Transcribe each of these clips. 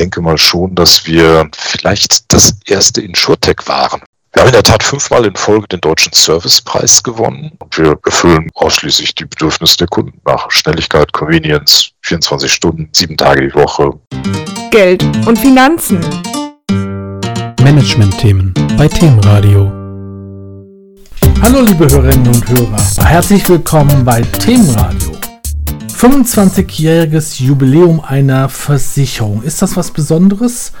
denke mal schon, dass wir vielleicht das erste Insurtech waren. Wir haben in der Tat fünfmal in Folge den Deutschen Servicepreis gewonnen und wir erfüllen ausschließlich die Bedürfnisse der Kunden nach Schnelligkeit, Convenience, 24 Stunden, sieben Tage die Woche. Geld und Finanzen. Management-Themen bei Themenradio. Hallo liebe Hörerinnen und Hörer, herzlich willkommen bei Themenradio. 25-jähriges Jubiläum einer Versicherung. Ist das was Besonderes?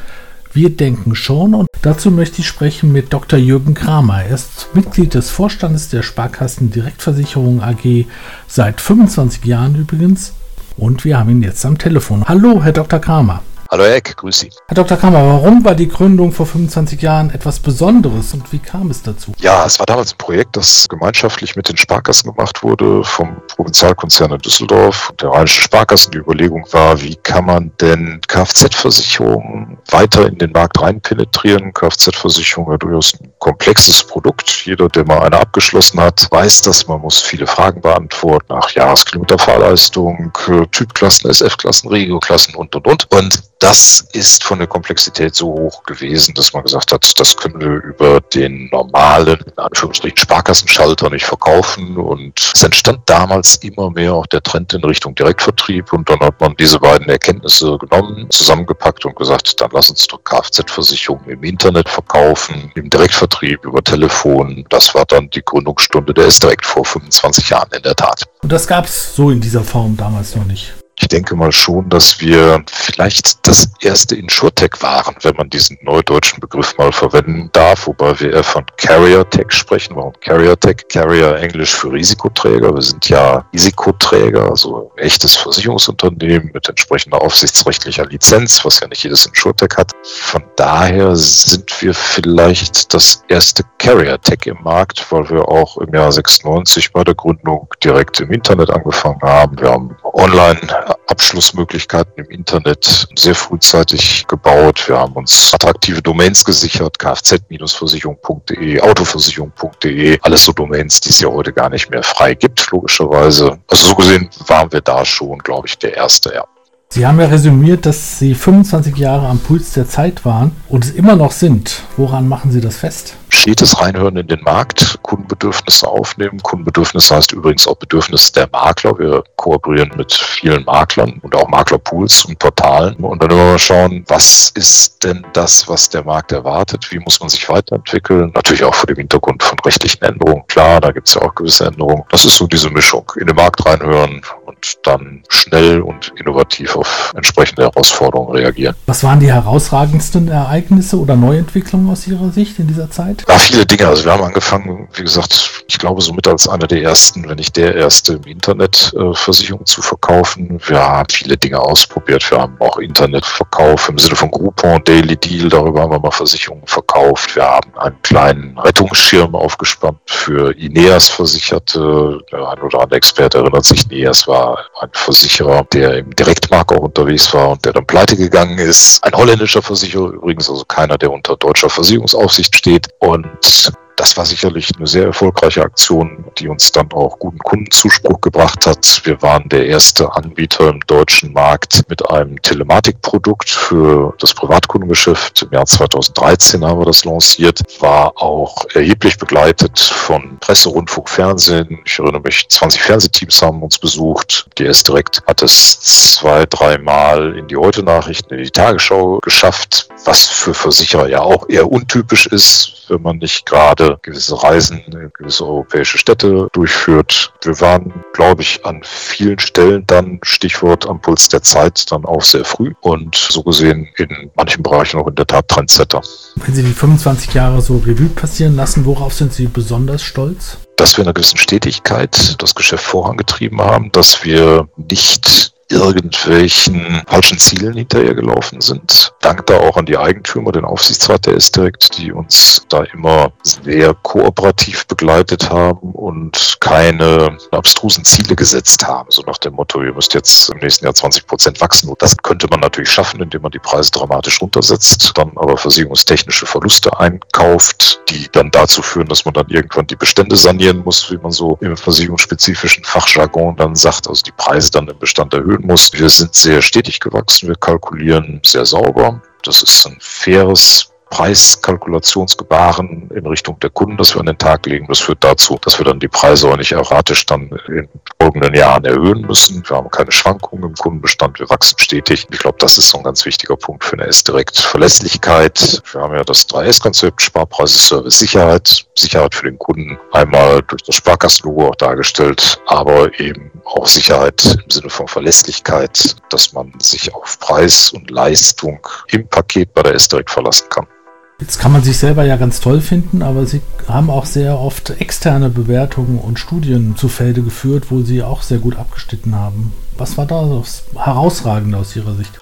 Wir denken schon und dazu möchte ich sprechen mit Dr. Jürgen Kramer. Er ist Mitglied des Vorstandes der Sparkassen Direktversicherung AG seit 25 Jahren übrigens und wir haben ihn jetzt am Telefon. Hallo, Herr Dr. Kramer. Hallo Herr Eck, grüß Sie. Herr Dr. Kammer, warum war die Gründung vor 25 Jahren etwas Besonderes und wie kam es dazu? Ja, es war damals ein Projekt, das gemeinschaftlich mit den Sparkassen gemacht wurde, vom Provinzialkonzern in Düsseldorf und der Rheinischen Sparkassen. Die Überlegung war, wie kann man denn Kfz-Versicherungen weiter in den Markt rein penetrieren? Kfz-Versicherung ja durchaus ein komplexes Produkt. Jeder, der mal eine abgeschlossen hat, weiß, dass man muss viele Fragen beantworten nach Jahreskilometerfahrleistung, Typklassen, SF-Klassen, Regioklassen und, und, und. Und das ist von der Komplexität so hoch gewesen, dass man gesagt hat, das können wir über den normalen, in Anführungsstrichen, Sparkassenschalter nicht verkaufen. Und es entstand damals immer mehr auch der Trend in Richtung Direktvertrieb. Und dann hat man diese beiden Erkenntnisse genommen, zusammengepackt und gesagt, dann lass uns doch Kfz-Versicherung im Internet verkaufen, im Direktvertrieb, über Telefon. Das war dann die Gründungsstunde der ist direkt vor 25 Jahren in der Tat. Und das gab es so in dieser Form damals noch nicht. Ich denke mal schon, dass wir vielleicht das erste Insurtech waren, wenn man diesen neudeutschen Begriff mal verwenden darf, wobei wir eher von Carrier Tech sprechen. Warum Carrier Tech? Carrier Englisch für Risikoträger. Wir sind ja Risikoträger, also ein echtes Versicherungsunternehmen mit entsprechender aufsichtsrechtlicher Lizenz, was ja nicht jedes Insurtech hat. Von daher sind wir vielleicht das erste Carrier Tech im Markt, weil wir auch im Jahr 96 bei der Gründung direkt im Internet angefangen haben. Wir haben online Abschlussmöglichkeiten im Internet sehr frühzeitig gebaut. Wir haben uns attraktive Domains gesichert, kfz-versicherung.de, autoversicherung.de, alles so Domains, die es ja heute gar nicht mehr frei gibt, logischerweise. Also so gesehen waren wir da schon, glaube ich, der Erste, ja. Sie haben ja resümiert, dass Sie 25 Jahre am Puls der Zeit waren und es immer noch sind. Woran machen Sie das fest? stetes Reinhören in den Markt, Kundenbedürfnisse aufnehmen. Kundenbedürfnisse heißt übrigens auch Bedürfnisse der Makler. Wir kooperieren mit vielen Maklern und auch Maklerpools und Portalen. Und dann immer mal schauen, was ist denn das, was der Markt erwartet? Wie muss man sich weiterentwickeln? Natürlich auch vor dem Hintergrund von rechtlichen Änderungen. Klar, da gibt es ja auch gewisse Änderungen. Das ist so diese Mischung. In den Markt reinhören und dann schnell und innovativ auf entsprechende Herausforderungen reagieren. Was waren die herausragendsten Ereignisse oder Neuentwicklungen aus Ihrer Sicht in dieser Zeit? Ja, viele Dinge. Also wir haben angefangen, wie gesagt, ich glaube somit als einer der ersten, wenn nicht der erste im Internet äh, Versicherungen zu verkaufen. Wir haben viele Dinge ausprobiert. Wir haben auch Internetverkauf im Sinne von Groupon, Daily Deal, darüber haben wir mal Versicherungen verkauft. Wir haben einen kleinen Rettungsschirm aufgespannt für Ineas Versicherte. Der ein oder andere Experte erinnert sich, Ineas war ein Versicherer, der im Direktmarkt auch unterwegs war und der dann pleite gegangen ist. Ein holländischer Versicherer übrigens, also keiner, der unter deutscher Versicherungsaufsicht steht. Und das war sicherlich eine sehr erfolgreiche Aktion, die uns dann auch guten Kundenzuspruch gebracht hat. Wir waren der erste Anbieter im deutschen Markt mit einem Telematikprodukt für das Privatkundengeschäft. Im Jahr 2013 haben wir das lanciert, war auch erheblich begleitet von Presse, Rundfunk, Fernsehen. Ich erinnere mich, 20 Fernsehteams haben uns besucht. Die S direkt hat es zwei, dreimal in die Heute-Nachrichten, in die Tagesschau geschafft, was für Versicherer ja auch eher untypisch ist, wenn man nicht gerade gewisse Reisen in gewisse europäische Städte durchführt. Wir waren, glaube ich, an vielen Stellen dann, Stichwort am Puls der Zeit, dann auch sehr früh und so gesehen in manchen Bereichen auch in der Tat Trendsetter. Wenn Sie die 25 Jahre so Revue passieren lassen, worauf sind Sie besonders stolz? Dass wir in einer gewissen Stetigkeit das Geschäft vorangetrieben haben, dass wir nicht irgendwelchen falschen Zielen hinterhergelaufen sind. Dank da auch an die Eigentümer, den Aufsichtsrat der S-Direct, die uns da immer sehr kooperativ begleitet haben und keine abstrusen Ziele gesetzt haben. So nach dem Motto, ihr müsst jetzt im nächsten Jahr 20 Prozent wachsen. Das könnte man natürlich schaffen, indem man die Preise dramatisch runtersetzt, dann aber versicherungstechnische Verluste einkauft, die dann dazu führen, dass man dann irgendwann die Bestände sanieren muss, wie man so im versicherungsspezifischen Fachjargon dann sagt, also die Preise dann im Bestand erhöhen muss, wir sind sehr stetig gewachsen, wir kalkulieren sehr sauber. Das ist ein faires Preiskalkulationsgebaren in Richtung der Kunden, das wir an den Tag legen. Das führt dazu, dass wir dann die Preise auch nicht erratisch dann in folgenden Jahren erhöhen müssen. Wir haben keine Schwankungen im Kundenbestand, wir wachsen stetig. Ich glaube, das ist so ein ganz wichtiger Punkt für eine S-Direkt. Verlässlichkeit. Wir haben ja das 3S-Konzept, Sparpreise, Service, Sicherheit. Sicherheit für den Kunden einmal durch das Sparkassenlogo auch dargestellt, aber eben auch Sicherheit im Sinne von Verlässlichkeit, dass man sich auf Preis und Leistung im Paket bei der S-Direkt verlassen kann. Jetzt kann man sich selber ja ganz toll finden, aber Sie haben auch sehr oft externe Bewertungen und Studien zu Felde geführt, wo Sie auch sehr gut abgeschnitten haben. Was war da das Herausragende aus Ihrer Sicht?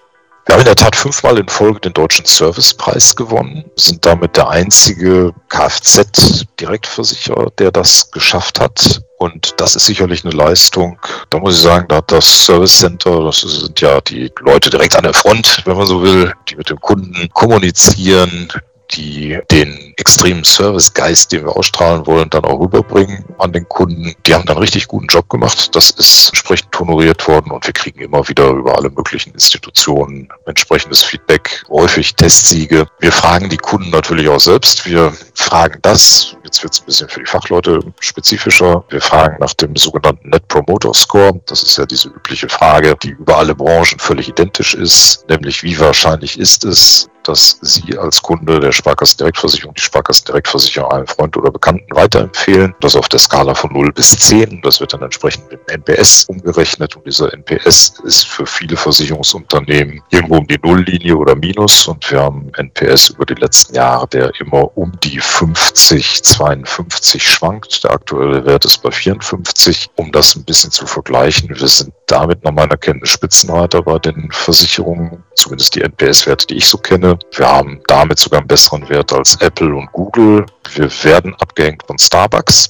Wir haben in der Tat fünfmal in Folge den Deutschen Servicepreis gewonnen, sind damit der einzige Kfz-Direktversicherer, der das geschafft hat. Und das ist sicherlich eine Leistung. Da muss ich sagen, da hat das Service Center, das sind ja die Leute direkt an der Front, wenn man so will, die mit dem Kunden kommunizieren, die den extremen Servicegeist, den wir ausstrahlen wollen, dann auch rüberbringen an den Kunden. Die haben dann richtig guten Job gemacht. Das ist entsprechend honoriert worden und wir kriegen immer wieder über alle möglichen Institutionen entsprechendes Feedback, häufig Testsiege. Wir fragen die Kunden natürlich auch selbst. Wir fragen das, jetzt wird es ein bisschen für die Fachleute spezifischer. Wir fragen nach dem sogenannten Net Promoter Score. Das ist ja diese übliche Frage, die über alle Branchen völlig identisch ist, nämlich wie wahrscheinlich ist es, dass Sie als Kunde der Sparkassendirektversicherung die Sparkassendirektversicherung einem Freund oder Bekannten weiterempfehlen. Das auf der Skala von 0 bis 10. Das wird dann entsprechend mit NPS umgerechnet und dieser NPS ist für viele Versicherungsunternehmen irgendwo um die Nulllinie oder Minus und wir haben NPS über die letzten Jahre, der immer um die 50, 52 schwankt. Der aktuelle Wert ist bei 54. Um das ein bisschen zu vergleichen, wir sind damit nach meiner Kenntnis Spitzenreiter bei den Versicherungen, zumindest die NPS-Werte, die ich so kenne. Wir haben damit sogar einen besseren Wert als Apple und Google. Wir werden abgehängt von Starbucks.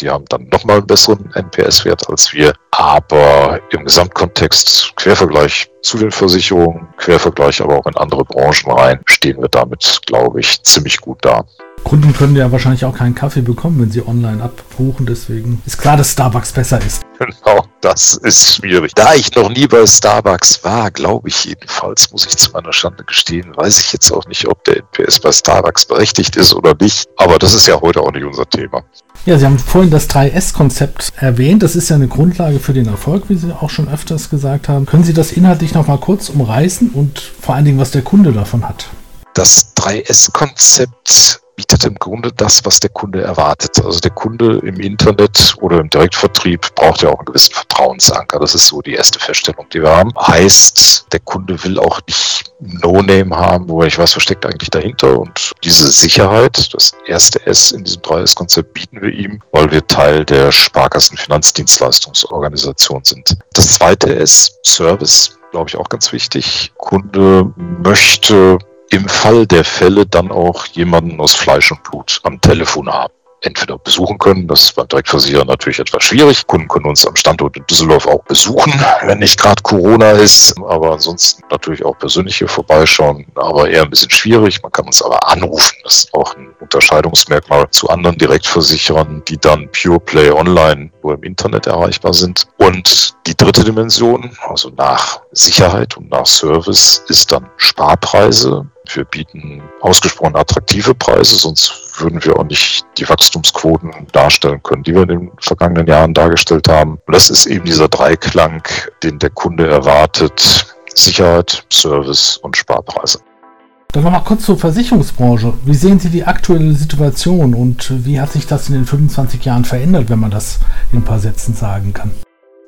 Die haben dann nochmal einen besseren NPS-Wert als wir. Aber im Gesamtkontext, Quervergleich zu den Versicherungen, Quervergleich aber auch in andere Branchen rein, stehen wir damit, glaube ich, ziemlich gut da. Kunden können ja wahrscheinlich auch keinen Kaffee bekommen, wenn sie online abbuchen. Deswegen ist klar, dass Starbucks besser ist. Genau, das ist schwierig. Da ich noch nie bei Starbucks war, glaube ich jedenfalls, muss ich zu meiner Schande gestehen, weiß ich jetzt auch nicht, ob der NPS bei Starbucks berechtigt ist oder nicht. Aber das ist ja heute auch nicht unser Thema. Ja, Sie haben vorhin das 3S-Konzept erwähnt. Das ist ja eine Grundlage für den Erfolg, wie Sie auch schon öfters gesagt haben. Können Sie das inhaltlich noch mal kurz umreißen und vor allen Dingen, was der Kunde davon hat? Das 3S-Konzept bietet im Grunde das, was der Kunde erwartet. Also der Kunde im Internet oder im Direktvertrieb braucht ja auch einen gewissen Vertrauensanker. Das ist so die erste Feststellung, die wir haben. Heißt, der Kunde will auch nicht No-Name haben, wo ich weiß, was steckt eigentlich dahinter. Und diese Sicherheit, das erste S in diesem 3S-Konzept bieten wir ihm, weil wir Teil der Sparkassen Finanzdienstleistungsorganisation sind. Das zweite S, Service, glaube ich auch ganz wichtig. Kunde möchte im Fall der Fälle dann auch jemanden aus Fleisch und Blut am Telefon haben entweder besuchen können. Das ist beim Direktversicherer natürlich etwas schwierig. Kunden können uns am Standort in Düsseldorf auch besuchen, wenn nicht gerade Corona ist. Aber ansonsten natürlich auch persönlich hier vorbeischauen. Aber eher ein bisschen schwierig. Man kann uns aber anrufen. Das ist auch ein Unterscheidungsmerkmal zu anderen Direktversicherern, die dann Pure Play online nur im Internet erreichbar sind. Und die dritte Dimension, also nach Sicherheit und nach Service, ist dann Sparpreise. Wir bieten ausgesprochen attraktive Preise, sonst würden wir auch nicht die Wachstumsquoten darstellen können, die wir in den vergangenen Jahren dargestellt haben. Und das ist eben dieser Dreiklang, den der Kunde erwartet. Sicherheit, Service und Sparpreise. Dann nochmal kurz zur Versicherungsbranche. Wie sehen Sie die aktuelle Situation und wie hat sich das in den 25 Jahren verändert, wenn man das in ein paar Sätzen sagen kann?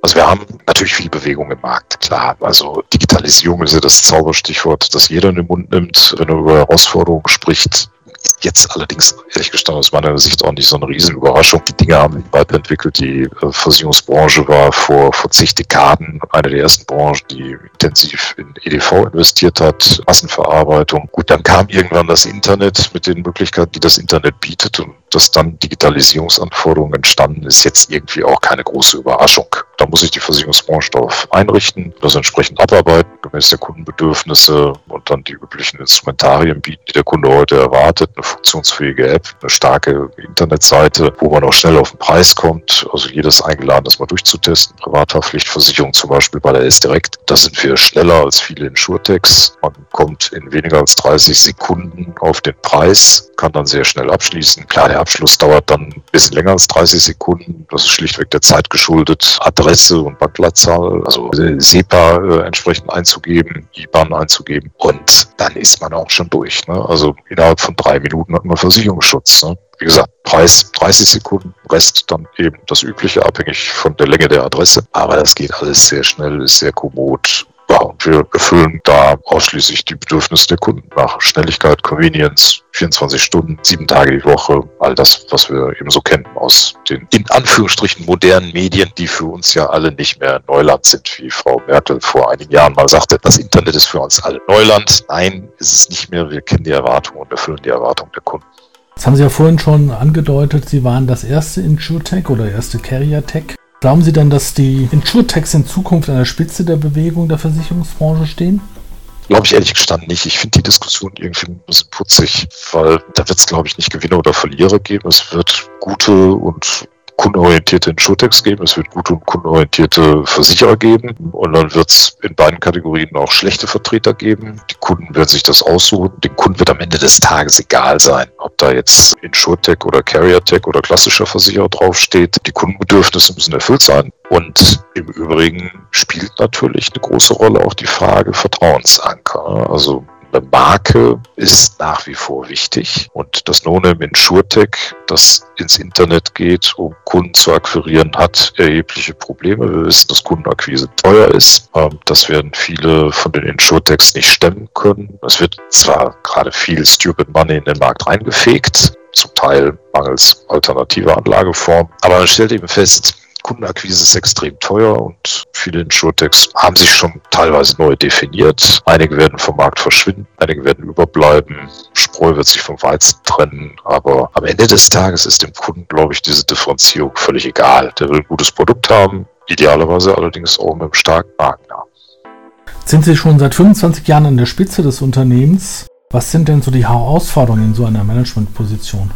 Also wir haben natürlich viel Bewegung im Markt, klar. Also Digitalisierung ist ja das Zauberstichwort, das jeder in den Mund nimmt, wenn er über Herausforderungen spricht. Jetzt allerdings, ehrlich gestanden, aus meiner Sicht auch nicht so eine Riesenüberraschung. Die Dinge haben weiterentwickelt. Die äh, Versicherungsbranche war vor, vor zig Dekaden eine der ersten Branchen, die intensiv in EDV investiert hat, Massenverarbeitung. Gut, dann kam irgendwann das Internet mit den Möglichkeiten, die das Internet bietet. Und dass dann Digitalisierungsanforderungen entstanden, ist jetzt irgendwie auch keine große Überraschung. Da muss sich die Versicherungsbranche darauf einrichten, das entsprechend abarbeiten, gemäß der Kundenbedürfnisse und dann die üblichen Instrumentarien bieten, die der Kunde heute erwartet. Eine funktionsfähige App, eine starke Internetseite, wo man auch schnell auf den Preis kommt. Also jedes eingeladen, das mal durchzutesten. Privathaftpflichtversicherung zum Beispiel bei der S-Direct. Da sind wir schneller als viele Insurtechs. Man kommt in weniger als 30 Sekunden auf den Preis, kann dann sehr schnell abschließen. Klar, Abschluss dauert dann ein bisschen länger als 30 Sekunden. Das ist schlichtweg der Zeit geschuldet. Adresse und Bankleitzahl, also SEPA äh, entsprechend einzugeben, IBAN einzugeben und dann ist man auch schon durch. Ne? Also innerhalb von drei Minuten hat man Versicherungsschutz. Ne? Wie gesagt, Preis 30 Sekunden, Rest dann eben das Übliche, abhängig von der Länge der Adresse. Aber das geht alles sehr schnell, ist sehr kommod und wir erfüllen da ausschließlich die Bedürfnisse der Kunden nach Schnelligkeit, Convenience, 24 Stunden, sieben Tage die Woche, all das, was wir eben so kennen aus den in Anführungsstrichen modernen Medien, die für uns ja alle nicht mehr Neuland sind, wie Frau Merkel vor einigen Jahren mal sagte, das Internet ist für uns alle Neuland. Nein, ist es nicht mehr. Wir kennen die Erwartungen und erfüllen die Erwartungen der Kunden. Das haben Sie ja vorhin schon angedeutet, Sie waren das erste InsurTech oder erste Carrier-Tech. Glauben Sie denn, dass die Insurtechs in Zukunft an der Spitze der Bewegung der Versicherungsbranche stehen? Glaube ich ehrlich gestanden nicht. Ich finde die Diskussion irgendwie ein bisschen putzig, weil da wird es, glaube ich, nicht Gewinner oder Verlierer geben. Es wird gute und kundenorientierte Insurtechs geben, es wird gute und kundenorientierte Versicherer geben und dann wird es in beiden Kategorien auch schlechte Vertreter geben. Die Kunden werden sich das aussuchen. Dem Kunden wird am Ende des Tages egal sein, ob da jetzt Insurtech oder Carrier-Tech oder klassischer Versicherer draufsteht. Die Kundenbedürfnisse müssen erfüllt sein. Und im Übrigen spielt natürlich eine große Rolle auch die Frage Vertrauensanker. Also Marke ist nach wie vor wichtig und das No-Name InsurTech, das ins Internet geht, um Kunden zu akquirieren, hat erhebliche Probleme. Wir wissen, dass Kundenakquise teuer ist. Ähm, das werden viele von den InsurTechs nicht stemmen können. Es wird zwar gerade viel Stupid Money in den Markt reingefegt, zum Teil mangels alternativer Anlageform, aber man stellt eben fest, Kundenakquise ist extrem teuer und viele Insurtechs haben sich schon teilweise neu definiert. Einige werden vom Markt verschwinden, einige werden überbleiben. Spreu wird sich vom Weizen trennen, aber am Ende des Tages ist dem Kunden, glaube ich, diese Differenzierung völlig egal. Der will ein gutes Produkt haben, idealerweise allerdings auch mit einem starken Markennamen. Sind Sie schon seit 25 Jahren an der Spitze des Unternehmens? Was sind denn so die Herausforderungen in so einer Managementposition?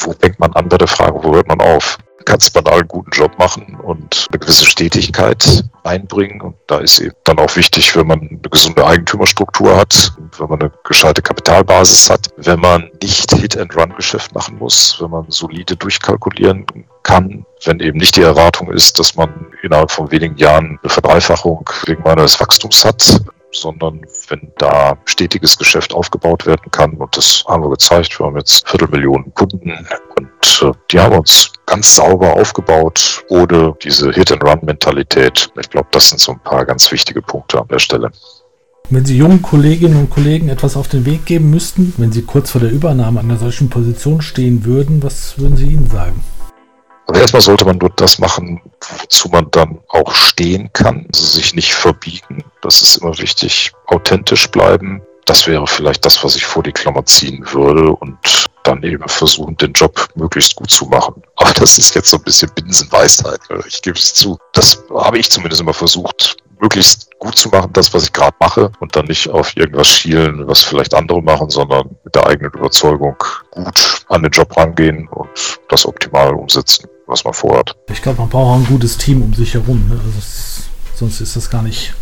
Wo fängt man an bei der Frage, wo hört man auf? Ganz banal einen guten Job machen und eine gewisse Stetigkeit einbringen. Und da ist eben dann auch wichtig, wenn man eine gesunde Eigentümerstruktur hat, wenn man eine gescheite Kapitalbasis hat, wenn man nicht Hit-and-Run-Geschäft machen muss, wenn man solide durchkalkulieren kann, wenn eben nicht die Erwartung ist, dass man innerhalb von wenigen Jahren eine Verdreifachung wegen meines Wachstums hat, sondern wenn da stetiges Geschäft aufgebaut werden kann, und das haben wir gezeigt, wir haben jetzt Viertelmillionen Kunden und äh, die haben uns ganz sauber aufgebaut, ohne diese Hit-and-Run-Mentalität. Ich glaube, das sind so ein paar ganz wichtige Punkte an der Stelle. Wenn Sie jungen Kolleginnen und Kollegen etwas auf den Weg geben müssten, wenn Sie kurz vor der Übernahme einer solchen Position stehen würden, was würden Sie ihnen sagen? Also erstmal sollte man nur das machen, wozu man dann auch stehen kann, also sich nicht verbiegen. Das ist immer wichtig. Authentisch bleiben. Das wäre vielleicht das, was ich vor die Klammer ziehen würde und dann eben versuchen, den Job möglichst gut zu machen. Aber das ist jetzt so ein bisschen Binsenweisheit. Ich gebe es zu. Das habe ich zumindest immer versucht, möglichst gut zu machen, das, was ich gerade mache und dann nicht auf irgendwas schielen, was vielleicht andere machen, sondern mit der eigenen Überzeugung gut an den Job rangehen und das optimal umsetzen, was man vorhat. Ich glaube, man braucht auch ein gutes Team um sich herum. Ne? Also es, sonst ist das gar nicht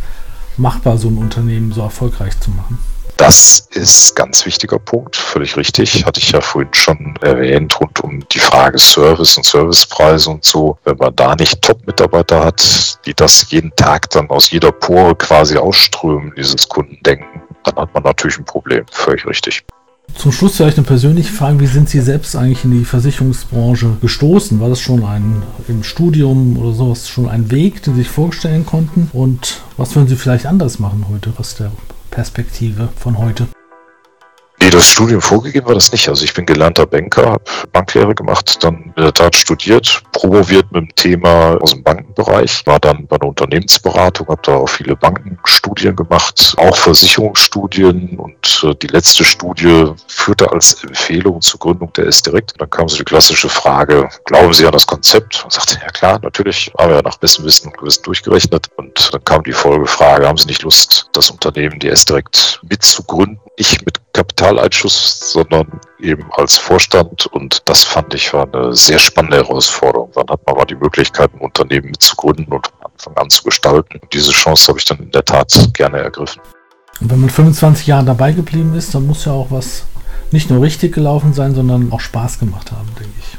machbar, so ein Unternehmen so erfolgreich zu machen. Das ist ganz wichtiger Punkt, völlig richtig. Hatte ich ja vorhin schon erwähnt, rund um die Frage Service und Servicepreise und so. Wenn man da nicht Top-Mitarbeiter hat, die das jeden Tag dann aus jeder Pore quasi ausströmen, dieses Kundendenken, dann hat man natürlich ein Problem. Völlig richtig. Zum Schluss vielleicht eine persönliche Frage. Wie sind Sie selbst eigentlich in die Versicherungsbranche gestoßen? War das schon ein im Studium oder sowas schon ein Weg, den Sie sich vorstellen konnten? Und was würden Sie vielleicht anders machen heute aus der Perspektive von heute? Nee, das Studium vorgegeben war das nicht. Also ich bin gelernter Banker, habe Banklehre gemacht, dann in der Tat studiert, promoviert mit dem Thema aus dem Bankenbereich, war dann bei einer Unternehmensberatung, habe da auch viele Bankenstudien gemacht, auch Versicherungsstudien und äh, die letzte Studie führte als Empfehlung zur Gründung der S-Direct. Dann kam so die klassische Frage, glauben Sie an das Konzept? Und sagte, ja klar, natürlich, haben wir ja nach bestem Wissen und Gewissen durchgerechnet. Und dann kam die Folgefrage, haben Sie nicht Lust, das Unternehmen, die S-Direct mitzugründen? Ich mit Kapitaleinschuss, sondern eben als Vorstand. Und das fand ich war eine sehr spannende Herausforderung. Dann hat man mal die Möglichkeit, ein Unternehmen mitzugründen und von Anfang an zu gestalten. Und diese Chance habe ich dann in der Tat gerne ergriffen. Und wenn man 25 Jahre dabei geblieben ist, dann muss ja auch was nicht nur richtig gelaufen sein, sondern auch Spaß gemacht haben, denke ich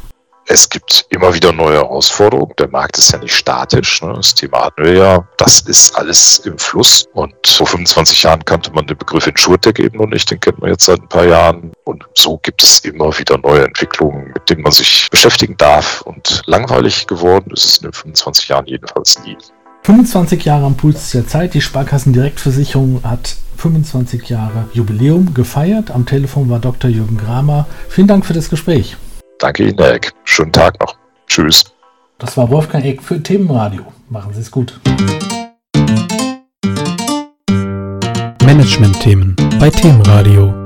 es gibt immer wieder neue Herausforderungen. Der Markt ist ja nicht statisch. Ne? Das Thema hatten wir ja. Das ist alles im Fluss. Und vor 25 Jahren kannte man den Begriff Insurtech eben noch nicht. Den kennt man jetzt seit ein paar Jahren. Und so gibt es immer wieder neue Entwicklungen, mit denen man sich beschäftigen darf. Und langweilig geworden ist es in den 25 Jahren jedenfalls nie. 25 Jahre am Puls der Zeit. Die Sparkassendirektversicherung hat 25 Jahre Jubiläum gefeiert. Am Telefon war Dr. Jürgen Kramer. Vielen Dank für das Gespräch. Danke Ihnen, Herr Eck. Schönen Tag noch. Tschüss. Das war Wolfgang Eck für Themenradio. Machen Sie es gut. Management-Themen bei Themenradio.